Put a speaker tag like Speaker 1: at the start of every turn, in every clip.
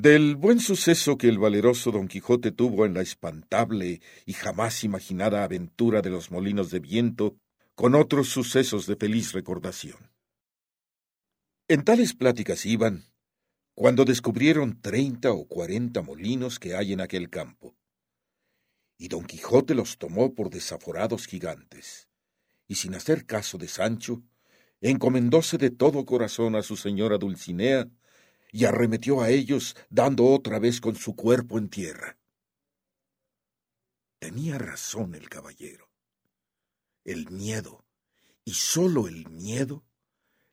Speaker 1: Del buen suceso que el valeroso Don Quijote tuvo en la espantable y jamás imaginada aventura de los molinos de viento, con otros sucesos de feliz recordación. En tales pláticas iban, cuando descubrieron treinta o cuarenta molinos que hay en aquel campo. Y Don Quijote los tomó por desaforados gigantes, y sin hacer caso de Sancho, encomendóse de todo corazón a su señora Dulcinea, y arremetió a ellos dando otra vez con su cuerpo en tierra. Tenía razón el caballero. El miedo, y sólo el miedo,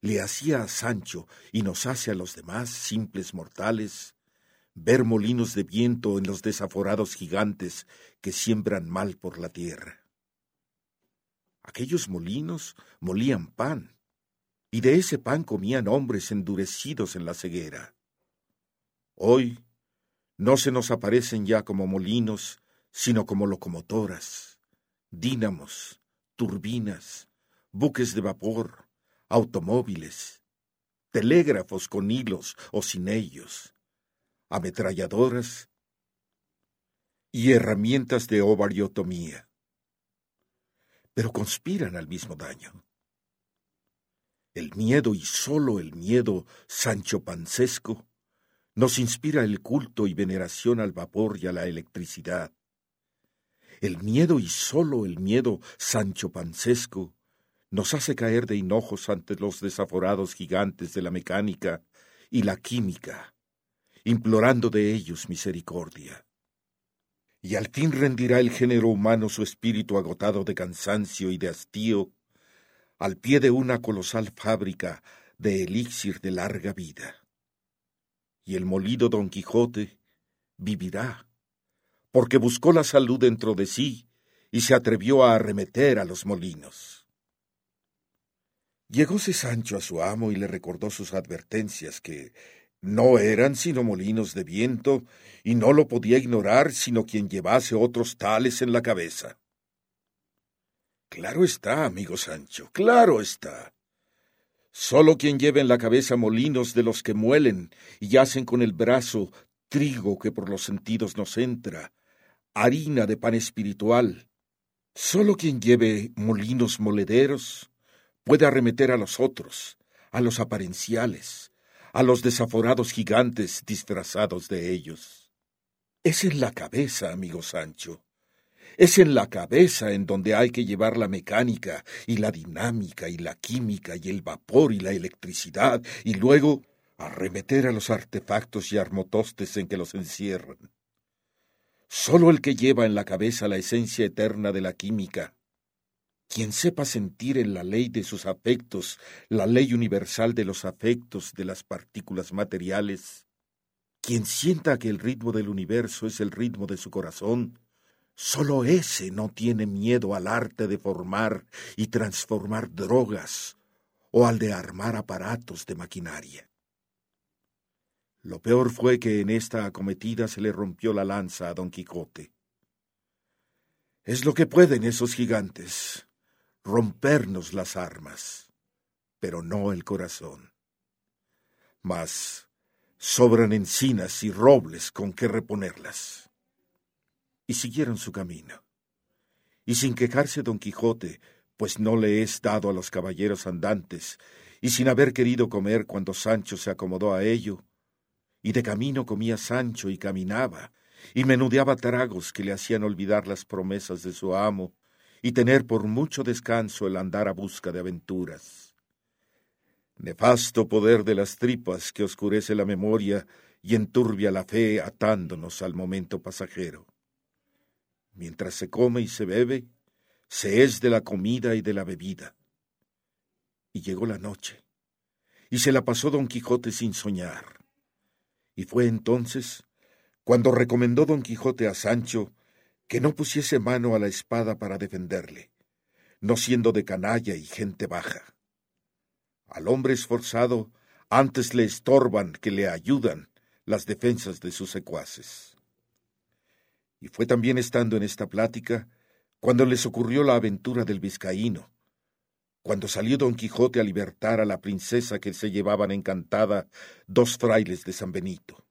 Speaker 1: le hacía a Sancho y nos hace a los demás simples mortales ver molinos de viento en los desaforados gigantes que siembran mal por la tierra. Aquellos molinos molían pan, y de ese pan comían hombres endurecidos en la ceguera. Hoy no se nos aparecen ya como molinos, sino como locomotoras, dínamos, turbinas, buques de vapor, automóviles, telégrafos con hilos o sin ellos, ametralladoras y herramientas de ovariotomía. Pero conspiran al mismo daño. El miedo y sólo el miedo Sancho Pancesco nos inspira el culto y veneración al vapor y a la electricidad. El miedo y sólo el miedo Sancho Pancesco nos hace caer de hinojos ante los desaforados gigantes de la mecánica y la química, implorando de ellos misericordia. Y al fin rendirá el género humano su espíritu agotado de cansancio y de hastío al pie de una colosal fábrica de elixir de larga vida. Y el molido Don Quijote vivirá, porque buscó la salud dentro de sí y se atrevió a arremeter a los molinos. Llegóse Sancho a su amo y le recordó sus advertencias que no eran sino molinos de viento, y no lo podía ignorar sino quien llevase otros tales en la cabeza. Claro está, amigo Sancho, claro está. Solo quien lleve en la cabeza molinos de los que muelen y hacen con el brazo trigo que por los sentidos nos entra, harina de pan espiritual, solo quien lleve molinos molederos puede arremeter a los otros, a los aparenciales, a los desaforados gigantes disfrazados de ellos. Es en la cabeza, amigo Sancho, es en la cabeza en donde hay que llevar la mecánica y la dinámica y la química y el vapor y la electricidad y luego arremeter a los artefactos y armotostes en que los encierran. Solo el que lleva en la cabeza la esencia eterna de la química, quien sepa sentir en la ley de sus afectos, la ley universal de los afectos de las partículas materiales, quien sienta que el ritmo del universo es el ritmo de su corazón, Solo ese no tiene miedo al arte de formar y transformar drogas o al de armar aparatos de maquinaria. Lo peor fue que en esta acometida se le rompió la lanza a Don Quijote. Es lo que pueden esos gigantes, rompernos las armas, pero no el corazón. Mas sobran encinas y robles con que reponerlas y siguieron su camino. Y sin quejarse don Quijote, pues no le es dado a los caballeros andantes, y sin haber querido comer cuando Sancho se acomodó a ello, y de camino comía Sancho y caminaba, y menudeaba tragos que le hacían olvidar las promesas de su amo, y tener por mucho descanso el andar a busca de aventuras. Nefasto poder de las tripas que oscurece la memoria y enturbia la fe atándonos al momento pasajero. Mientras se come y se bebe, se es de la comida y de la bebida. Y llegó la noche, y se la pasó don Quijote sin soñar. Y fue entonces cuando recomendó don Quijote a Sancho que no pusiese mano a la espada para defenderle, no siendo de canalla y gente baja. Al hombre esforzado antes le estorban que le ayudan las defensas de sus secuaces. Y fue también estando en esta plática cuando les ocurrió la aventura del vizcaíno, cuando salió don Quijote a libertar a la princesa que se llevaban encantada dos frailes de San Benito.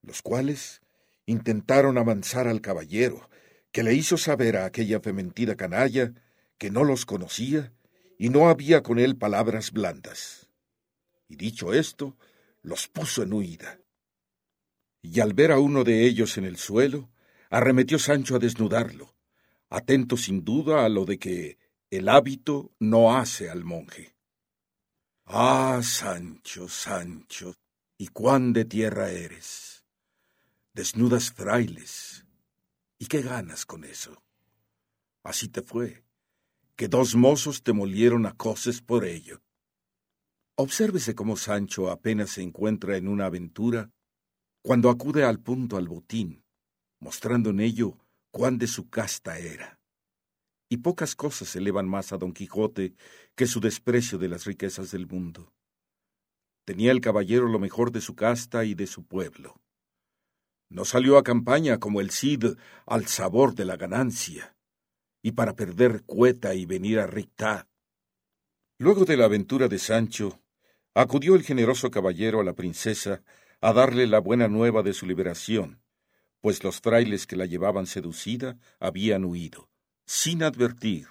Speaker 1: los cuales intentaron avanzar al caballero, que le hizo saber a aquella fementida canalla que no los conocía y no había con él palabras blandas. Y dicho esto, los puso en huida. Y al ver a uno de ellos en el suelo, arremetió Sancho a desnudarlo, atento sin duda a lo de que el hábito no hace al monje. Ah, Sancho, Sancho, y cuán de tierra eres. Desnudas frailes. ¿Y qué ganas con eso? Así te fue, que dos mozos te molieron a coces por ello. Obsérvese cómo Sancho apenas se encuentra en una aventura cuando acude al punto al botín, mostrando en ello cuán de su casta era. Y pocas cosas elevan más a don Quijote que su desprecio de las riquezas del mundo. Tenía el caballero lo mejor de su casta y de su pueblo. No salió a campaña como el Cid al sabor de la ganancia, y para perder cueta y venir a rictad. Luego de la aventura de Sancho, acudió el generoso caballero a la princesa a darle la buena nueva de su liberación, pues los frailes que la llevaban seducida habían huido, sin advertir,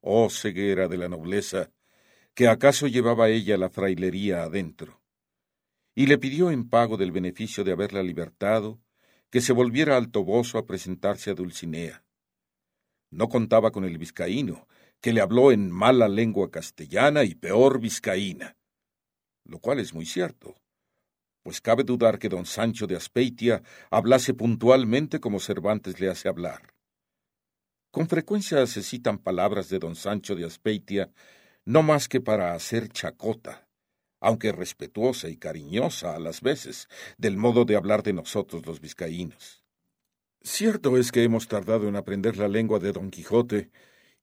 Speaker 1: oh ceguera de la nobleza, que acaso llevaba ella la frailería adentro. Y le pidió en pago del beneficio de haberla libertado, que se volviera al Toboso a presentarse a Dulcinea. No contaba con el vizcaíno, que le habló en mala lengua castellana y peor vizcaína, lo cual es muy cierto, pues cabe dudar que don Sancho de Aspeitia hablase puntualmente como Cervantes le hace hablar. Con frecuencia se citan palabras de don Sancho de Aspeitia no más que para hacer chacota, aunque respetuosa y cariñosa a las veces, del modo de hablar de nosotros los vizcaínos. Cierto es que hemos tardado en aprender la lengua de don Quijote,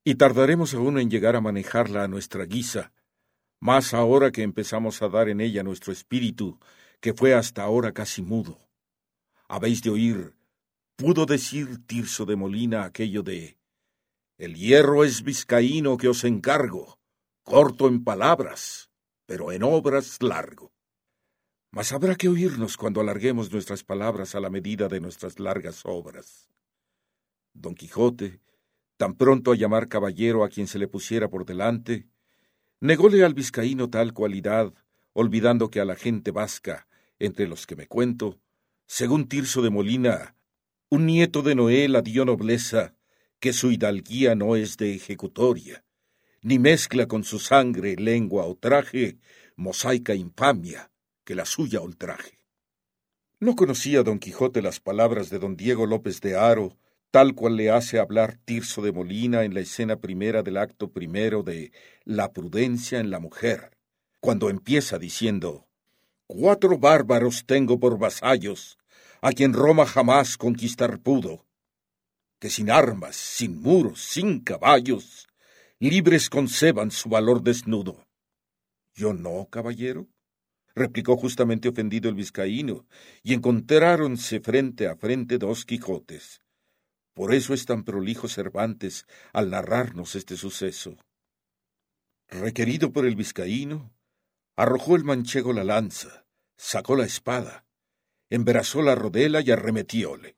Speaker 1: y tardaremos aún en llegar a manejarla a nuestra guisa, más ahora que empezamos a dar en ella nuestro espíritu que fue hasta ahora casi mudo. Habéis de oír, pudo decir Tirso de Molina aquello de El hierro es vizcaíno que os encargo, corto en palabras, pero en obras largo. Mas habrá que oírnos cuando alarguemos nuestras palabras a la medida de nuestras largas obras. Don Quijote, tan pronto a llamar caballero a quien se le pusiera por delante, nególe al vizcaíno tal cualidad, olvidando que a la gente vasca entre los que me cuento, según Tirso de Molina, un nieto de Noé la dio nobleza, que su hidalguía no es de ejecutoria, ni mezcla con su sangre, lengua o traje, mosaica infamia, que la suya ultraje. No conocía don Quijote las palabras de don Diego López de Haro, tal cual le hace hablar Tirso de Molina en la escena primera del acto primero de La prudencia en la mujer, cuando empieza diciendo Cuatro bárbaros tengo por vasallos, a quien Roma jamás conquistar pudo, que sin armas, sin muros, sin caballos, libres conceban su valor desnudo. Yo no, caballero, replicó justamente ofendido el vizcaíno, y encontráronse frente a frente dos Quijotes. Por eso es tan prolijo Cervantes al narrarnos este suceso. Requerido por el vizcaíno, arrojó el manchego la lanza, sacó la espada, embarazó la rodela y arremetióle.